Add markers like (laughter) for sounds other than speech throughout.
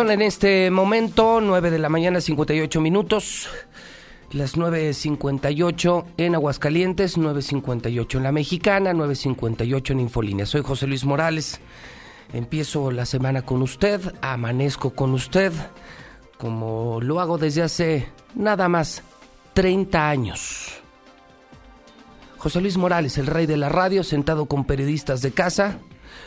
Son en este momento 9 de la mañana 58 minutos. Las 9.58 en Aguascalientes, 9.58 en La Mexicana, 9.58 en Infolínea. Soy José Luis Morales. Empiezo la semana con usted, amanezco con usted, como lo hago desde hace nada más 30 años. José Luis Morales, el rey de la radio, sentado con periodistas de casa,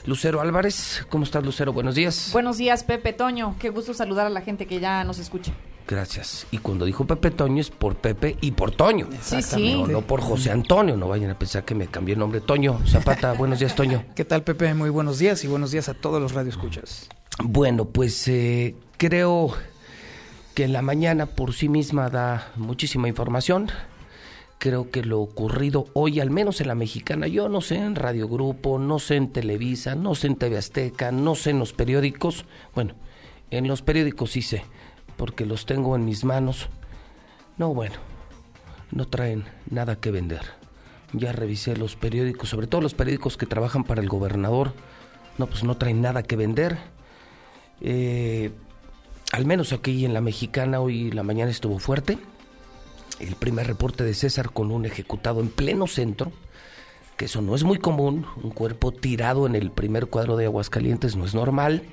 Lucero Álvarez. ¿Cómo estás, Lucero? Buenos días. Buenos días, Pepe Toño. Qué gusto saludar a la gente que ya nos escucha. Gracias. Y cuando dijo Pepe Toño es por Pepe y por Toño. Sí, sí. No, no por José Antonio. No vayan a pensar que me cambié el nombre. Toño Zapata. (laughs) buenos días, Toño. ¿Qué tal, Pepe? Muy buenos días y buenos días a todos los radioescuchas. Bueno, pues eh, creo que la mañana por sí misma da muchísima información creo que lo ocurrido hoy, al menos en la mexicana, yo no sé en Radio Grupo, no sé en Televisa, no sé en TV Azteca, no sé en los periódicos, bueno, en los periódicos sí sé, porque los tengo en mis manos. No, bueno, no traen nada que vender. Ya revisé los periódicos, sobre todo los periódicos que trabajan para el gobernador. No, pues no traen nada que vender. Eh, al menos aquí en la mexicana hoy la mañana estuvo fuerte el primer reporte de César con un ejecutado en pleno centro, que eso no es muy común, un cuerpo tirado en el primer cuadro de Aguascalientes no es normal.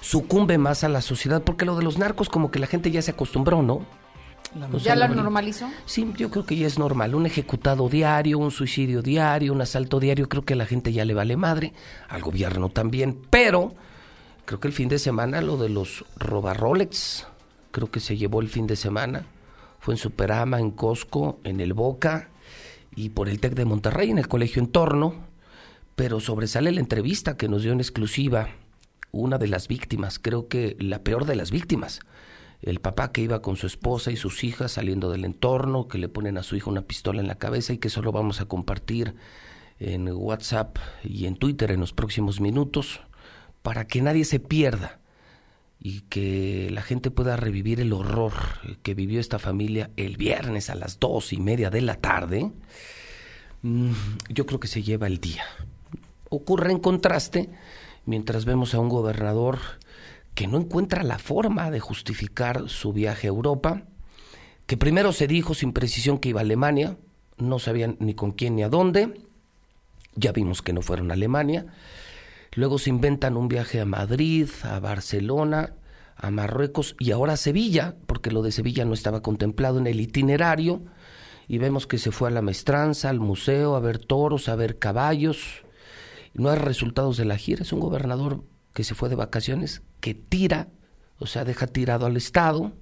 Sucumbe más a la sociedad, porque lo de los narcos como que la gente ya se acostumbró, ¿no? ¿Ya lo normalizó? Sí, yo creo que ya es normal. Un ejecutado diario, un suicidio diario, un asalto diario, creo que a la gente ya le vale madre, al gobierno también, pero creo que el fin de semana lo de los robarrolex, creo que se llevó el fin de semana fue en Superama, en Costco, en el Boca y por el TEC de Monterrey, en el Colegio Entorno, pero sobresale la entrevista que nos dio en exclusiva una de las víctimas, creo que la peor de las víctimas, el papá que iba con su esposa y sus hijas saliendo del entorno, que le ponen a su hija una pistola en la cabeza y que solo vamos a compartir en WhatsApp y en Twitter en los próximos minutos para que nadie se pierda y que la gente pueda revivir el horror que vivió esta familia el viernes a las dos y media de la tarde, mm, yo creo que se lleva el día. Ocurre en contraste mientras vemos a un gobernador que no encuentra la forma de justificar su viaje a Europa, que primero se dijo sin precisión que iba a Alemania, no sabían ni con quién ni a dónde, ya vimos que no fueron a Alemania, Luego se inventan un viaje a Madrid, a Barcelona, a Marruecos y ahora a Sevilla, porque lo de Sevilla no estaba contemplado en el itinerario. Y vemos que se fue a la maestranza, al museo, a ver toros, a ver caballos. No hay resultados de la gira. Es un gobernador que se fue de vacaciones, que tira, o sea, deja tirado al Estado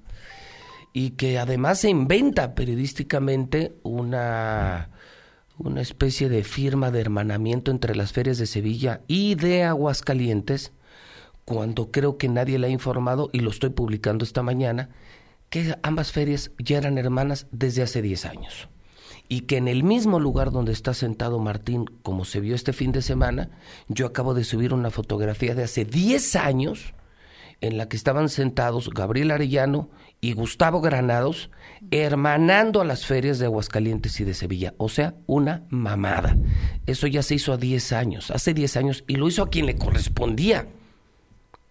y que además se inventa periodísticamente una una especie de firma de hermanamiento entre las ferias de Sevilla y de Aguascalientes, cuando creo que nadie le ha informado, y lo estoy publicando esta mañana, que ambas ferias ya eran hermanas desde hace 10 años. Y que en el mismo lugar donde está sentado Martín, como se vio este fin de semana, yo acabo de subir una fotografía de hace 10 años en la que estaban sentados Gabriel Arellano y Gustavo Granados hermanando a las ferias de Aguascalientes y de Sevilla. O sea, una mamada. Eso ya se hizo a 10 años, hace 10 años, y lo hizo a quien le correspondía.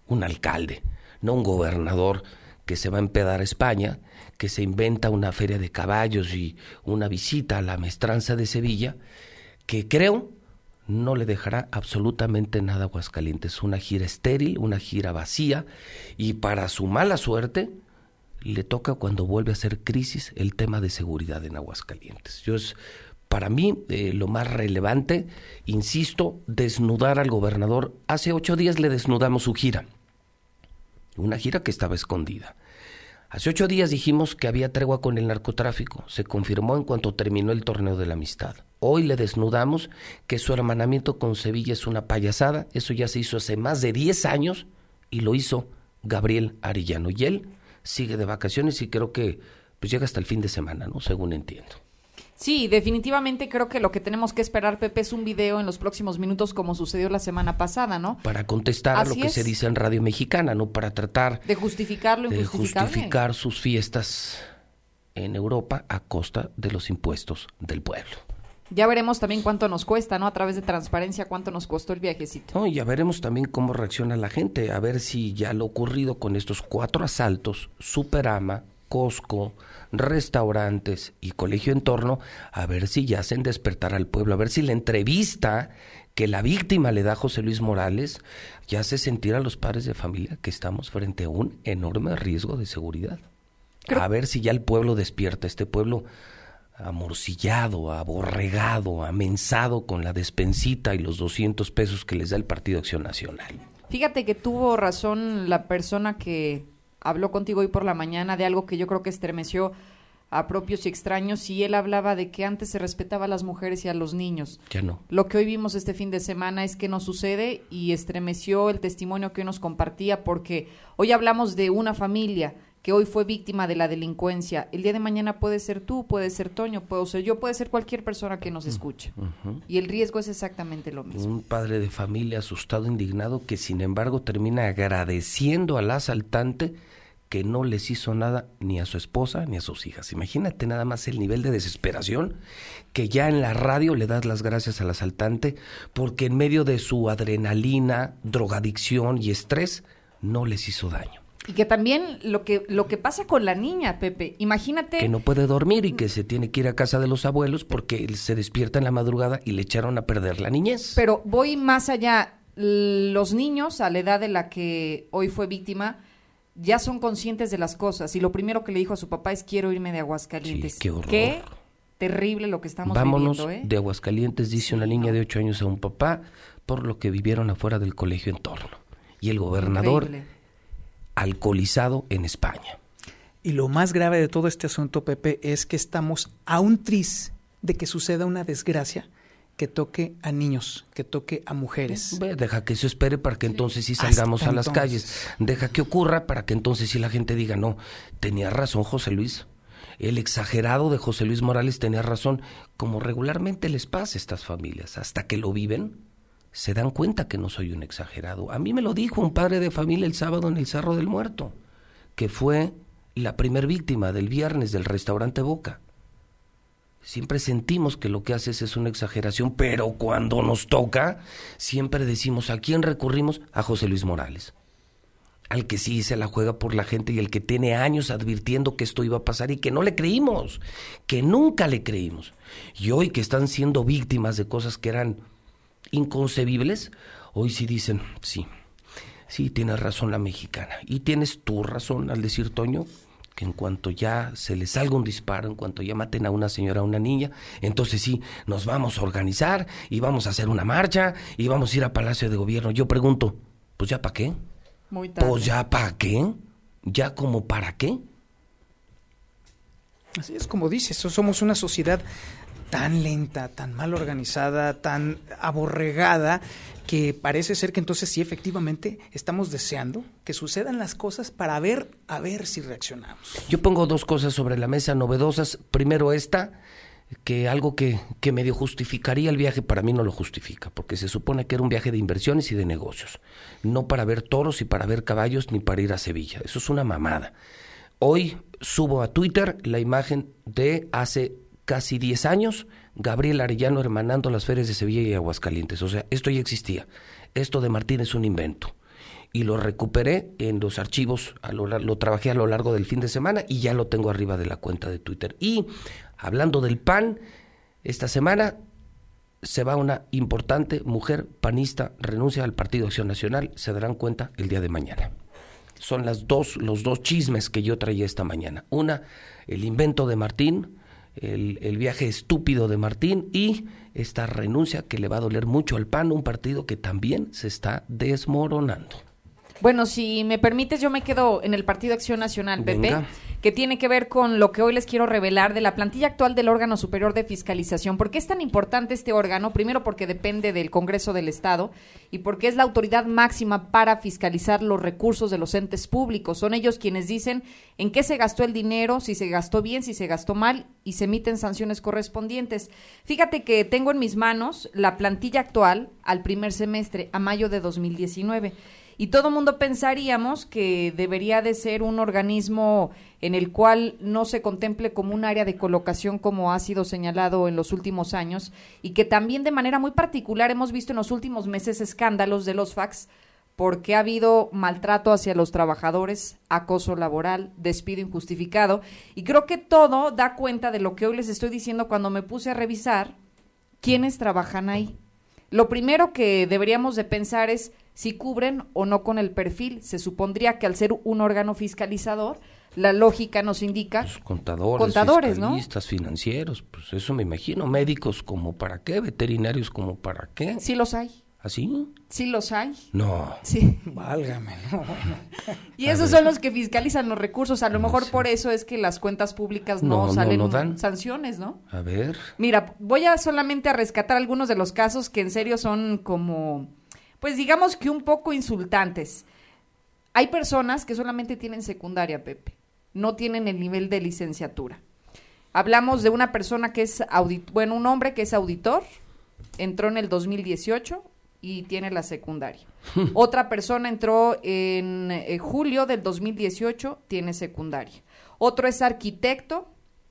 Un alcalde, no un gobernador que se va a empedar a España, que se inventa una feria de caballos y una visita a la mestranza de Sevilla, que creo no le dejará absolutamente nada a Aguascalientes. Una gira estéril, una gira vacía, y para su mala suerte, le toca cuando vuelve a ser crisis el tema de seguridad en Aguascalientes. Yo es para mí eh, lo más relevante, insisto, desnudar al gobernador. Hace ocho días le desnudamos su gira, una gira que estaba escondida. Hace ocho días dijimos que había tregua con el narcotráfico. Se confirmó en cuanto terminó el torneo de la amistad. Hoy le desnudamos que su hermanamiento con Sevilla es una payasada. Eso ya se hizo hace más de diez años y lo hizo Gabriel Arillano. Y él sigue de vacaciones y creo que pues llega hasta el fin de semana, ¿no? Según entiendo. Sí, definitivamente creo que lo que tenemos que esperar, Pepe, es un video en los próximos minutos como sucedió la semana pasada, ¿no? Para contestar a lo que se dice en Radio Mexicana, ¿no? Para tratar de justificarlo de justificar sus fiestas en Europa a costa de los impuestos del pueblo. Ya veremos también cuánto nos cuesta, ¿no? A través de transparencia, cuánto nos costó el viajecito. No, y ya veremos también cómo reacciona la gente, a ver si ya lo ocurrido con estos cuatro asaltos, Superama, Costco, restaurantes y colegio en torno, a ver si ya hacen despertar al pueblo, a ver si la entrevista que la víctima le da a José Luis Morales ya hace sentir a los padres de familia que estamos frente a un enorme riesgo de seguridad. A ver si ya el pueblo despierta, este pueblo amorcillado, aborregado, amensado con la despensita y los 200 pesos que les da el Partido Acción Nacional. Fíjate que tuvo razón la persona que habló contigo hoy por la mañana de algo que yo creo que estremeció a propios y extraños y él hablaba de que antes se respetaba a las mujeres y a los niños. Ya no. Lo que hoy vimos este fin de semana es que no sucede y estremeció el testimonio que hoy nos compartía porque hoy hablamos de una familia que hoy fue víctima de la delincuencia. El día de mañana puede ser tú, puede ser Toño, puedo ser yo, puede ser cualquier persona que nos Mm, escuche. Y el riesgo es exactamente lo mismo. Un padre de familia asustado, indignado, que sin embargo termina agradeciendo al asaltante que no les hizo nada ni a su esposa ni a sus hijas. Imagínate nada más el nivel de desesperación que ya en la radio le das las gracias al asaltante porque en medio de su adrenalina, drogadicción y estrés no les hizo daño. Y que también lo que, lo que pasa con la niña, Pepe, imagínate... Que no puede dormir y que se tiene que ir a casa de los abuelos porque él se despierta en la madrugada y le echaron a perder la niñez. Pero voy más allá. Los niños, a la edad de la que hoy fue víctima, ya son conscientes de las cosas. Y lo primero que le dijo a su papá es quiero irme de Aguascalientes. Sí, qué horror. terrible lo que estamos Vámonos viviendo, ¿eh? de Aguascalientes, dice una niña de ocho años a un papá, por lo que vivieron afuera del colegio en torno. Y el gobernador Increíble. Alcoholizado en España. Y lo más grave de todo este asunto, Pepe, es que estamos a un tris de que suceda una desgracia que toque a niños, que toque a mujeres. Ve, Deja que eso espere para que entonces sí Hasta salgamos a las entonces. calles. Deja que ocurra para que entonces sí la gente diga, no, tenía razón José Luis. El exagerado de José Luis Morales tenía razón, como regularmente les pasa a estas familias, hasta que lo viven, se dan cuenta que no soy un exagerado. A mí me lo dijo un padre de familia el sábado en el Cerro del Muerto, que fue la primer víctima del viernes del restaurante Boca. Siempre sentimos que lo que haces es una exageración, pero cuando nos toca, siempre decimos a quién recurrimos, a José Luis Morales. Al que sí se la juega por la gente y el que tiene años advirtiendo que esto iba a pasar y que no le creímos, que nunca le creímos. Y hoy que están siendo víctimas de cosas que eran inconcebibles, hoy sí dicen, sí, sí, tienes razón la mexicana. Y tienes tu razón al decir, Toño, que en cuanto ya se les salga un disparo, en cuanto ya maten a una señora o una niña, entonces sí, nos vamos a organizar y vamos a hacer una marcha y vamos a ir a Palacio de Gobierno. Yo pregunto, pues ya para qué? Muy tarde. Pues ya para qué? ¿Ya como para qué? Así es como dices, so- somos una sociedad tan lenta, tan mal organizada, tan aborregada, que parece ser que entonces sí efectivamente estamos deseando que sucedan las cosas para ver, a ver si reaccionamos. Yo pongo dos cosas sobre la mesa novedosas. Primero esta, que algo que, que medio justificaría el viaje, para mí no lo justifica, porque se supone que era un viaje de inversiones y de negocios. No para ver toros y para ver caballos ni para ir a Sevilla. Eso es una mamada. Hoy subo a Twitter la imagen de hace casi 10 años, Gabriel Arellano hermanando las ferias de Sevilla y Aguascalientes. O sea, esto ya existía. Esto de Martín es un invento y lo recuperé en los archivos, a lo, lo trabajé a lo largo del fin de semana y ya lo tengo arriba de la cuenta de Twitter. Y hablando del PAN, esta semana se va una importante mujer panista, renuncia al Partido Acción Nacional, se darán cuenta el día de mañana. Son las dos, los dos chismes que yo traía esta mañana. Una, el invento de Martín, el, el viaje estúpido de Martín y esta renuncia que le va a doler mucho al PAN, un partido que también se está desmoronando. Bueno, si me permites, yo me quedo en el Partido Acción Nacional, Pepe, Venga. Que tiene que ver con lo que hoy les quiero revelar de la plantilla actual del órgano superior de fiscalización. ¿Por qué es tan importante este órgano? Primero, porque depende del Congreso del Estado y porque es la autoridad máxima para fiscalizar los recursos de los entes públicos. Son ellos quienes dicen en qué se gastó el dinero, si se gastó bien, si se gastó mal y se emiten sanciones correspondientes. Fíjate que tengo en mis manos la plantilla actual al primer semestre, a mayo de 2019. Y todo mundo pensaríamos que debería de ser un organismo en el cual no se contemple como un área de colocación como ha sido señalado en los últimos años y que también de manera muy particular hemos visto en los últimos meses escándalos de los fax porque ha habido maltrato hacia los trabajadores, acoso laboral, despido injustificado y creo que todo da cuenta de lo que hoy les estoy diciendo cuando me puse a revisar quiénes trabajan ahí. Lo primero que deberíamos de pensar es si cubren o no con el perfil. Se supondría que al ser un órgano fiscalizador, la lógica nos indica pues contadores, contadores fiscalistas, financieros, pues eso me imagino, médicos como para qué, veterinarios como para qué. Sí los hay. ¿Así? Sí los hay. No. Sí. (laughs) Válgame, no, Y esos son los que fiscalizan los recursos. A lo mejor por eso es que las cuentas públicas no, No, no, salen no dan. sanciones, ¿no? A ver. Mira, voy a solamente a rescatar algunos de los casos que en serio son como, pues digamos que un poco insultantes. Hay personas que solamente tienen secundaria, Pepe, no tienen el nivel de licenciatura. Hablamos de una persona que es audit, bueno, un hombre que es auditor, entró en el 2018 y tiene la secundaria. (laughs) Otra persona entró en eh, julio del 2018, tiene secundaria. Otro es arquitecto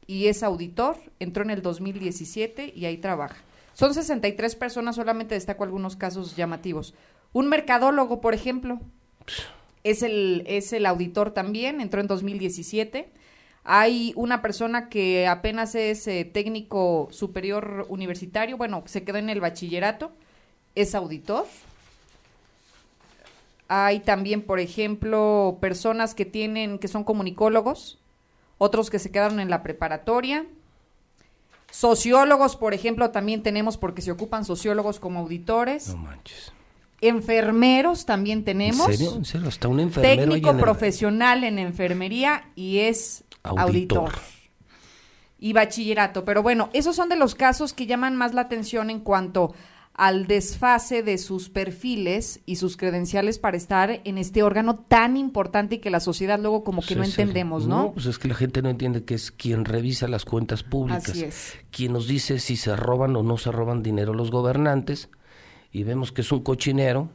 y es auditor, entró en el 2017 y ahí trabaja. Son 63 personas, solamente destaco algunos casos llamativos. Un mercadólogo, por ejemplo, es el, es el auditor también, entró en 2017. Hay una persona que apenas es eh, técnico superior universitario, bueno, se quedó en el bachillerato, es auditor. Hay también, por ejemplo, personas que tienen, que son comunicólogos, otros que se quedaron en la preparatoria. Sociólogos, por ejemplo, también tenemos porque se ocupan sociólogos como auditores. No manches. Enfermeros también tenemos. ¿En serio? ¿En serio? Un enfermero Técnico en el- profesional en enfermería y es Auditor. auditor. Y bachillerato. Pero bueno, esos son de los casos que llaman más la atención en cuanto al desfase de sus perfiles y sus credenciales para estar en este órgano tan importante y que la sociedad luego como que no entendemos, ¿no? pues es que la gente no entiende que es quien revisa las cuentas públicas. Así es. Quien nos dice si se roban o no se roban dinero los gobernantes. Y vemos que es un cochinero.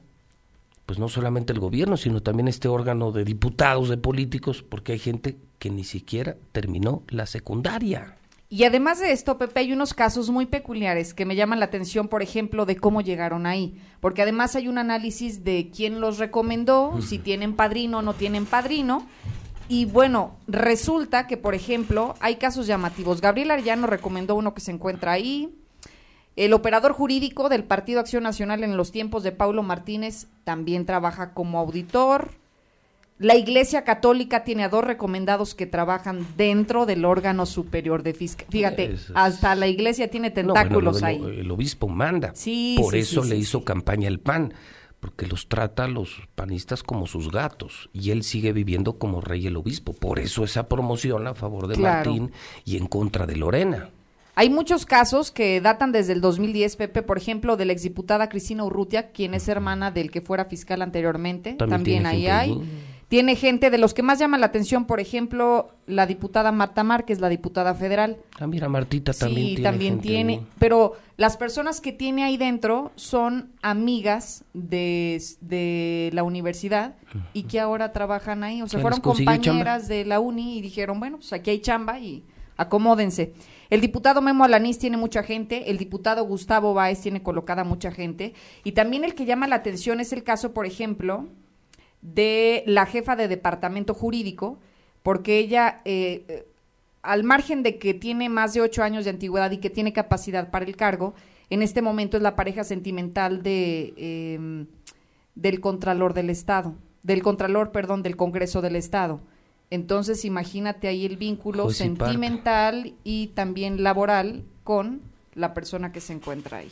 Pues no solamente el gobierno, sino también este órgano de diputados, de políticos, porque hay gente que ni siquiera terminó la secundaria. Y además de esto, Pepe, hay unos casos muy peculiares que me llaman la atención, por ejemplo, de cómo llegaron ahí. Porque además hay un análisis de quién los recomendó, (laughs) si tienen padrino o no tienen padrino. Y bueno, resulta que, por ejemplo, hay casos llamativos. Gabriel Arellano recomendó uno que se encuentra ahí. El operador jurídico del Partido Acción Nacional en los tiempos de Paulo Martínez también trabaja como auditor. La Iglesia Católica tiene a dos recomendados que trabajan dentro del órgano superior de fiscal. Fíjate, es- hasta la Iglesia tiene No, bueno, tentáculos lo- ahí. el obispo manda. Sí, Por sí, eso sí, le hizo campaña el PAN, porque los trata a los panistas como sus gatos. Y él sigue viviendo como rey el obispo. Por eso esa promoción a favor de Claro. Martín y en contra de Lorena. Hay muchos casos que datan desde el 2010, Pepe, por ejemplo, de la exdiputada Cristina Urrutia, quien es hermana del que fuera fiscal anteriormente. También También, ahí hay. ahí. Tiene gente de los que más llaman la atención, por ejemplo, la diputada Marta Márquez, la diputada federal. Ah, mira, Martita también sí, tiene. también gente tiene. Pero las personas que tiene ahí dentro son amigas de, de la universidad y que ahora trabajan ahí. O sea, fueron compañeras de la uni y dijeron, bueno, pues aquí hay chamba y acomódense. El diputado Memo Alanís tiene mucha gente, el diputado Gustavo Báez tiene colocada mucha gente y también el que llama la atención es el caso, por ejemplo, de la jefa de departamento jurídico, porque ella, eh, al margen de que tiene más de ocho años de antigüedad y que tiene capacidad para el cargo, en este momento es la pareja sentimental de eh, del Contralor del Estado, del Contralor, perdón, del Congreso del Estado. Entonces, imagínate ahí el vínculo sentimental y también laboral con la persona que se encuentra ahí.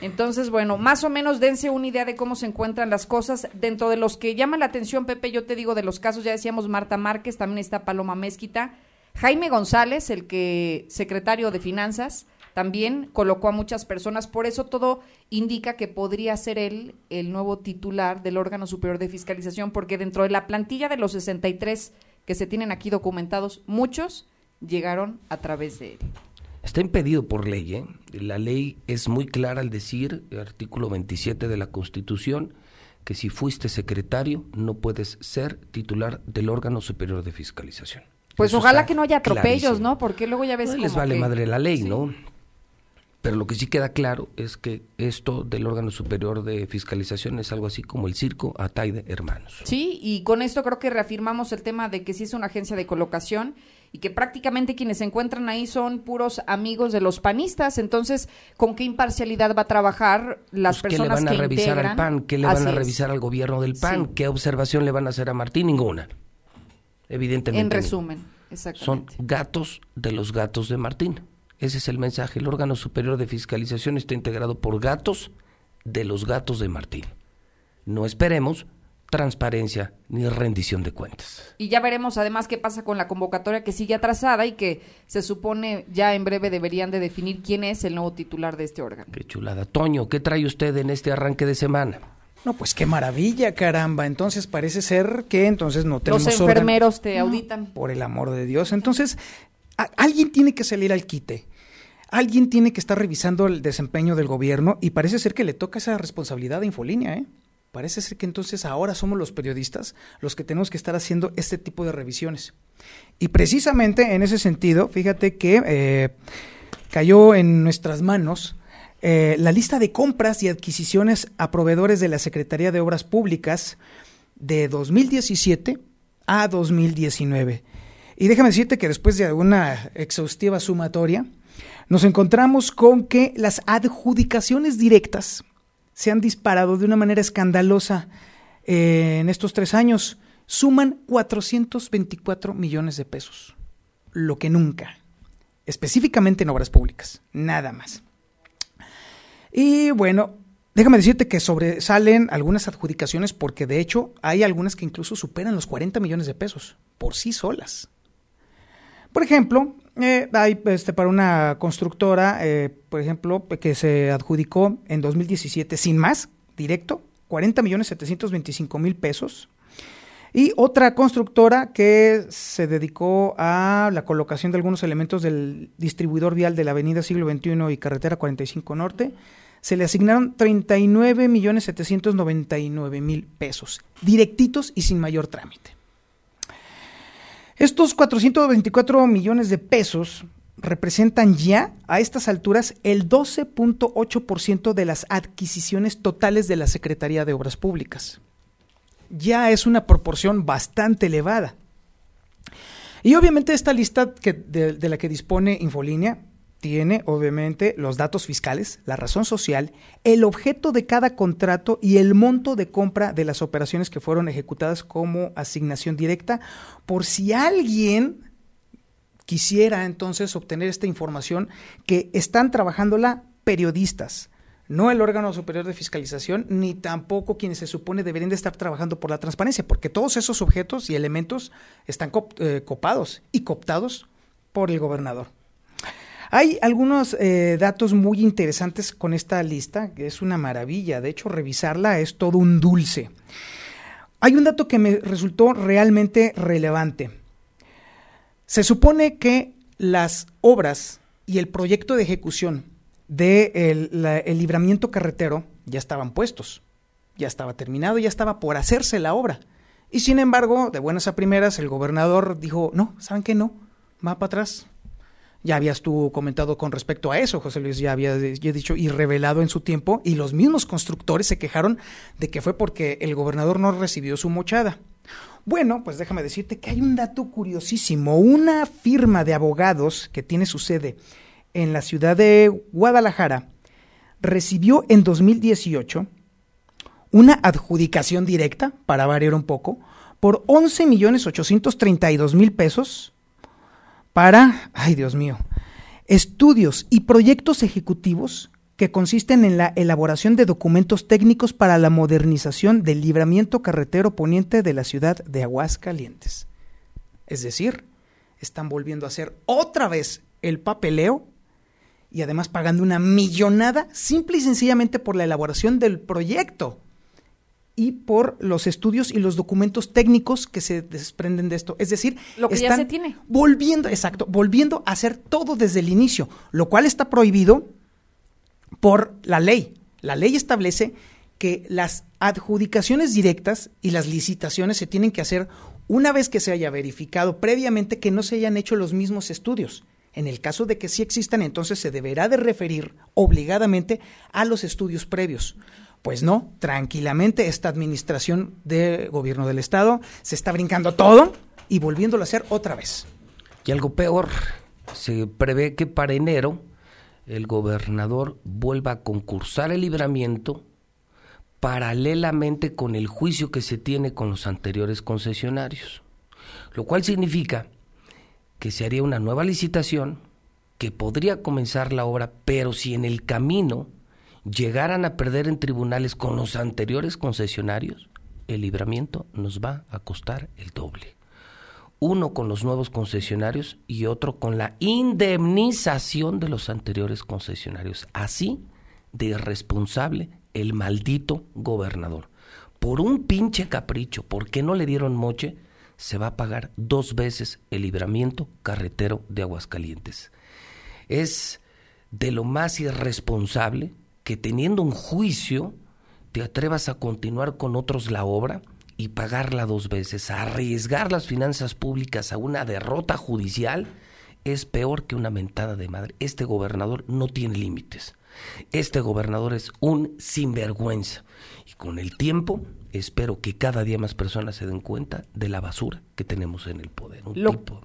Entonces, bueno, más o menos dense una idea de cómo se encuentran las cosas. Dentro de los que llaman la atención, Pepe, yo te digo de los casos, ya decíamos Marta Márquez, también está Paloma Mezquita, Jaime González, el que secretario de Finanzas, también colocó a muchas personas, por eso todo indica que podría ser él el nuevo titular del órgano superior de fiscalización, porque dentro de la plantilla de los 63 que se tienen aquí documentados, muchos llegaron a través de él. Está impedido por ley. ¿eh? La ley es muy clara al decir, el artículo 27 de la Constitución, que si fuiste secretario no puedes ser titular del órgano superior de fiscalización. Pues Eso ojalá que no haya atropellos, clarísimo. ¿no? Porque luego ya ves No como les vale que- madre la ley, Sí. ¿no? Pero lo que sí queda claro es que esto del órgano superior de fiscalización es algo así como el circo Ataide Hermanos. Sí, y con esto creo que reafirmamos el tema de que sí es una agencia de colocación y que prácticamente quienes se encuentran ahí son puros amigos de los panistas. Entonces, ¿con qué imparcialidad va a trabajar las Pues, ¿Qué le personas van a que revisar integran? al PAN? ¿Qué le Así van a es. revisar al gobierno del PAN? Sí. ¿Qué observación le van a hacer a Martín? Ninguna. Evidentemente. En resumen, Son exactamente. gatos de los gatos de Martín. Ese es el mensaje. El órgano superior de fiscalización está integrado por gatos de los gatos de Martín. No esperemos transparencia ni rendición de cuentas. Y ya veremos además qué pasa con la convocatoria que sigue atrasada y que se supone ya en breve deberían de definir quién es el nuevo titular de este órgano. Qué chulada. Toño, ¿qué trae usted en este arranque de semana? No, pues qué maravilla, caramba. Entonces parece ser que entonces no Los tenemos órgano. enfermeros te auditan. Por el amor de Dios. Entonces, alguien tiene que salir al quite. Alguien tiene que estar revisando el desempeño del gobierno y parece ser que le toca esa responsabilidad a Infolínea, ¿eh? Parece ser que entonces ahora somos los periodistas los que tenemos que estar haciendo este tipo de revisiones. Y precisamente en ese sentido, fíjate que eh, cayó en nuestras manos eh, la lista de compras y adquisiciones a proveedores de la Secretaría de Obras Públicas de 2017 a 2019. Y déjame decirte que después de una exhaustiva sumatoria, nos encontramos con que las adjudicaciones directas se han disparado de una manera escandalosa eh, en estos tres años. Suman 424 millones de pesos. Lo que nunca. Específicamente en obras públicas. Nada más. Y bueno, déjame decirte que sobresalen algunas adjudicaciones porque de hecho hay algunas que incluso superan los 40 millones de pesos por sí solas. Por ejemplo, eh, hay este, para una constructora, eh, por ejemplo, que se adjudicó en 2017 sin más, directo, 40 millones 725 mil pesos. Y otra constructora que se dedicó a la colocación de algunos elementos del distribuidor vial de la Avenida Siglo XXI y Carretera 45 Norte, se le asignaron 39 millones 799 mil pesos, directitos y sin mayor trámite. Estos 424 millones de pesos representan ya a estas alturas el 12.8% de las adquisiciones totales de la Secretaría de Obras Públicas. Ya es una proporción bastante elevada. Y obviamente esta lista de, de la que dispone Infolínea tiene obviamente los datos fiscales, la razón social, el objeto de cada contrato y el monto de compra de las operaciones que fueron ejecutadas como asignación directa, por si alguien quisiera entonces obtener esta información que están trabajándola periodistas, no el órgano superior de fiscalización, ni tampoco quienes se supone deberían de estar trabajando por la transparencia, porque todos esos objetos y elementos están eh, copados y cooptados por el gobernador. Hay algunos eh, datos muy interesantes con esta lista, que es una maravilla. De hecho, revisarla es todo un dulce. Hay un dato que me resultó realmente relevante. Se supone que las obras y el proyecto de ejecución del de el libramiento carretero ya estaban puestos, ya estaba terminado, ya estaba por hacerse la obra. Y sin embargo, de buenas a primeras, el gobernador dijo, no, ¿saben qué? No, va para atrás, ya habías tú comentado con respecto a eso, José Luis, ya había dicho y revelado en su tiempo, y los mismos constructores se quejaron de que fue porque el gobernador no recibió su mochada. Bueno, pues déjame decirte que hay un dato curiosísimo. Una firma de abogados que tiene su sede en la ciudad de Guadalajara recibió en 2018 una adjudicación directa, para variar un poco, por 11 millones 832 mil pesos para, ay Dios mío, estudios y proyectos ejecutivos que consisten en la elaboración de documentos técnicos para la modernización del libramiento carretero poniente de la ciudad de Aguascalientes. Es decir, están volviendo a hacer otra vez el papeleo y además pagando una millonada simple y sencillamente por la elaboración del proyecto y por los estudios y los documentos técnicos que se desprenden de esto. Es decir, lo que están ya se tiene. Volviendo, exacto, volviendo a hacer todo desde el inicio, lo cual está prohibido por la ley. La ley establece que las adjudicaciones directas y las licitaciones se tienen que hacer una vez que se haya verificado previamente que no se hayan hecho los mismos estudios. En el caso de que sí existan, entonces se deberá de referir obligadamente a los estudios previos. Pues no, tranquilamente esta administración de gobierno del Estado se está brincando todo y volviéndolo a hacer otra vez. Y algo peor, se prevé que para enero el gobernador vuelva a concursar el libramiento paralelamente con el juicio que se tiene con los anteriores concesionarios, lo cual significa que se haría una nueva licitación, que podría comenzar la obra, pero si en el camino llegaran a perder en tribunales con los anteriores concesionarios, el libramiento nos va a costar el doble. Uno con los nuevos concesionarios y otro con la indemnización de los anteriores concesionarios. Así de irresponsable el maldito gobernador. Por un pinche capricho, porque no le dieron moche, se va a pagar dos veces el libramiento carretero de Aguascalientes. Es de lo más irresponsable que teniendo un juicio te atrevas a continuar con otros la obra y pagarla dos veces, arriesgar las finanzas públicas a una derrota judicial es peor que una mentada de madre. Este gobernador no tiene límites. Este gobernador es un sinvergüenza. Y con el tiempo espero que cada día más personas se den cuenta de la basura que tenemos en el poder. Un tipo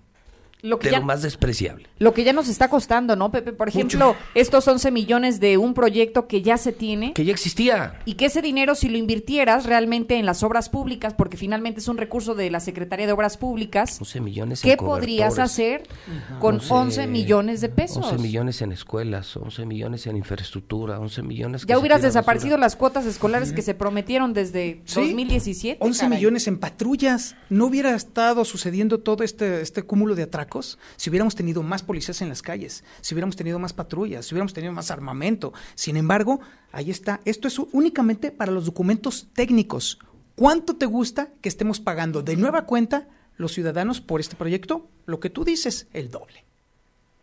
lo que de ya, lo más despreciable. Lo que ya nos está costando, ¿no, Pepe? Por ejemplo, estos 11 millones de un proyecto que ya se tiene. Que ya existía. Y que ese dinero, si lo invirtieras realmente en las obras públicas, porque finalmente es un recurso de la Secretaría de Obras Públicas. 11 millones ¿Qué en podrías hacer con 11, 11, millones de pesos? 11 millones en escuelas, 11 millones en infraestructura, 11 millones. ya hubieras desaparecido las cuotas escolares que se prometieron desde ¿Sí? 2017. 11 caray. millones en patrullas. ¿No hubiera estado sucediendo todo este, este cúmulo de atracos? Si hubiéramos tenido más policías en las calles, si hubiéramos tenido más patrullas, si hubiéramos tenido más armamento. Sin embargo, ahí está. Esto es únicamente para los documentos técnicos. ¿Cuánto te gusta que estemos pagando de nueva cuenta los ciudadanos por este proyecto? Lo que tú dices, el doble.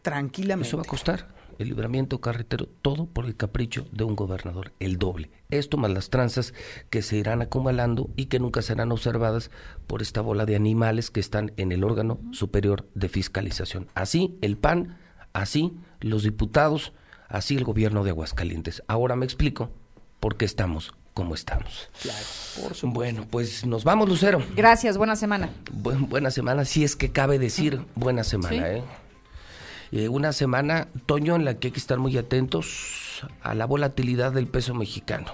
Tranquilamente. Eso va a costar el libramiento carretero, todo por el capricho de un gobernador, el doble. Esto más las tranzas que se irán acumulando y que nunca serán observadas por esta bola de animales que están en el órgano superior de fiscalización. Así el PAN, así los diputados, así el gobierno de Aguascalientes. Ahora me explico por qué estamos como estamos. Claro, por bueno, pues nos vamos, Lucero. Gracias, buena semana. Bu buena semana, si es que cabe decir buena semana, ¿Sí? ¿eh? Eh, una semana, Toño, en la que hay que estar muy atentos a la volatilidad del peso mexicano.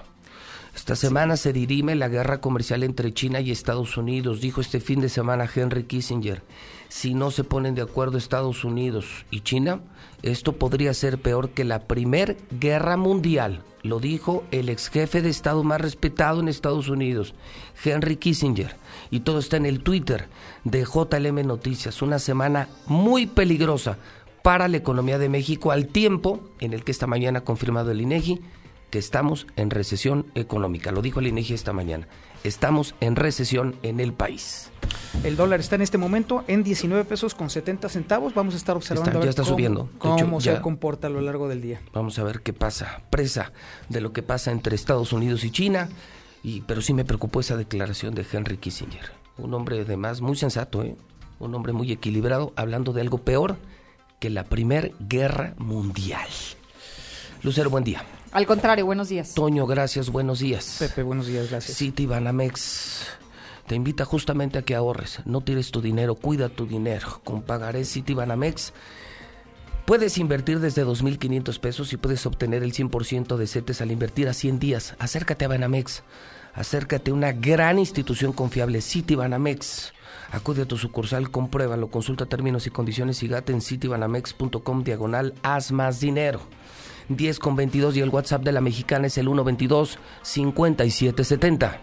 Esta semana se dirime la guerra comercial entre China y Estados Unidos, dijo este fin de semana Henry Kissinger. Si no se ponen de acuerdo Estados Unidos y China, esto podría ser peor que la primer guerra mundial, lo dijo el ex jefe de Estado más respetado en Estados Unidos, Henry Kissinger. Y todo está en el Twitter de JLM Noticias. Una semana muy peligrosa para la economía de México al tiempo en el que esta mañana ha confirmado el INEGI que estamos en recesión económica. Lo dijo el INEGI esta mañana. Estamos en recesión en el país. El dólar está en este momento en 19 pesos con 70 centavos. Vamos a estar observando está, a ya está cómo, subiendo. cómo hecho, se comporta a lo largo del día. Vamos a ver qué pasa. Presa de lo que pasa entre Estados Unidos y China. Y, pero sí me preocupó esa declaración de Henry Kissinger. Un hombre además muy sensato, ¿eh? un hombre muy equilibrado, hablando de algo peor que la Primera Guerra Mundial. Lucero, buen día. Al contrario, buenos días. Toño, gracias, buenos días. Pepe, buenos días, gracias. City Banamex te invita justamente a que ahorres, no tires tu dinero, cuida tu dinero. Con pagaré City Banamex puedes invertir desde 2.500 pesos y puedes obtener el 100% de CETES al invertir a 100 días. Acércate a Banamex, acércate a una gran institución confiable, City Banamex. Acude a tu sucursal, compruébalo, consulta términos y condiciones y gate en citybanamex.com diagonal haz más dinero. 10 con 22 y el WhatsApp de la mexicana es el 122 5770.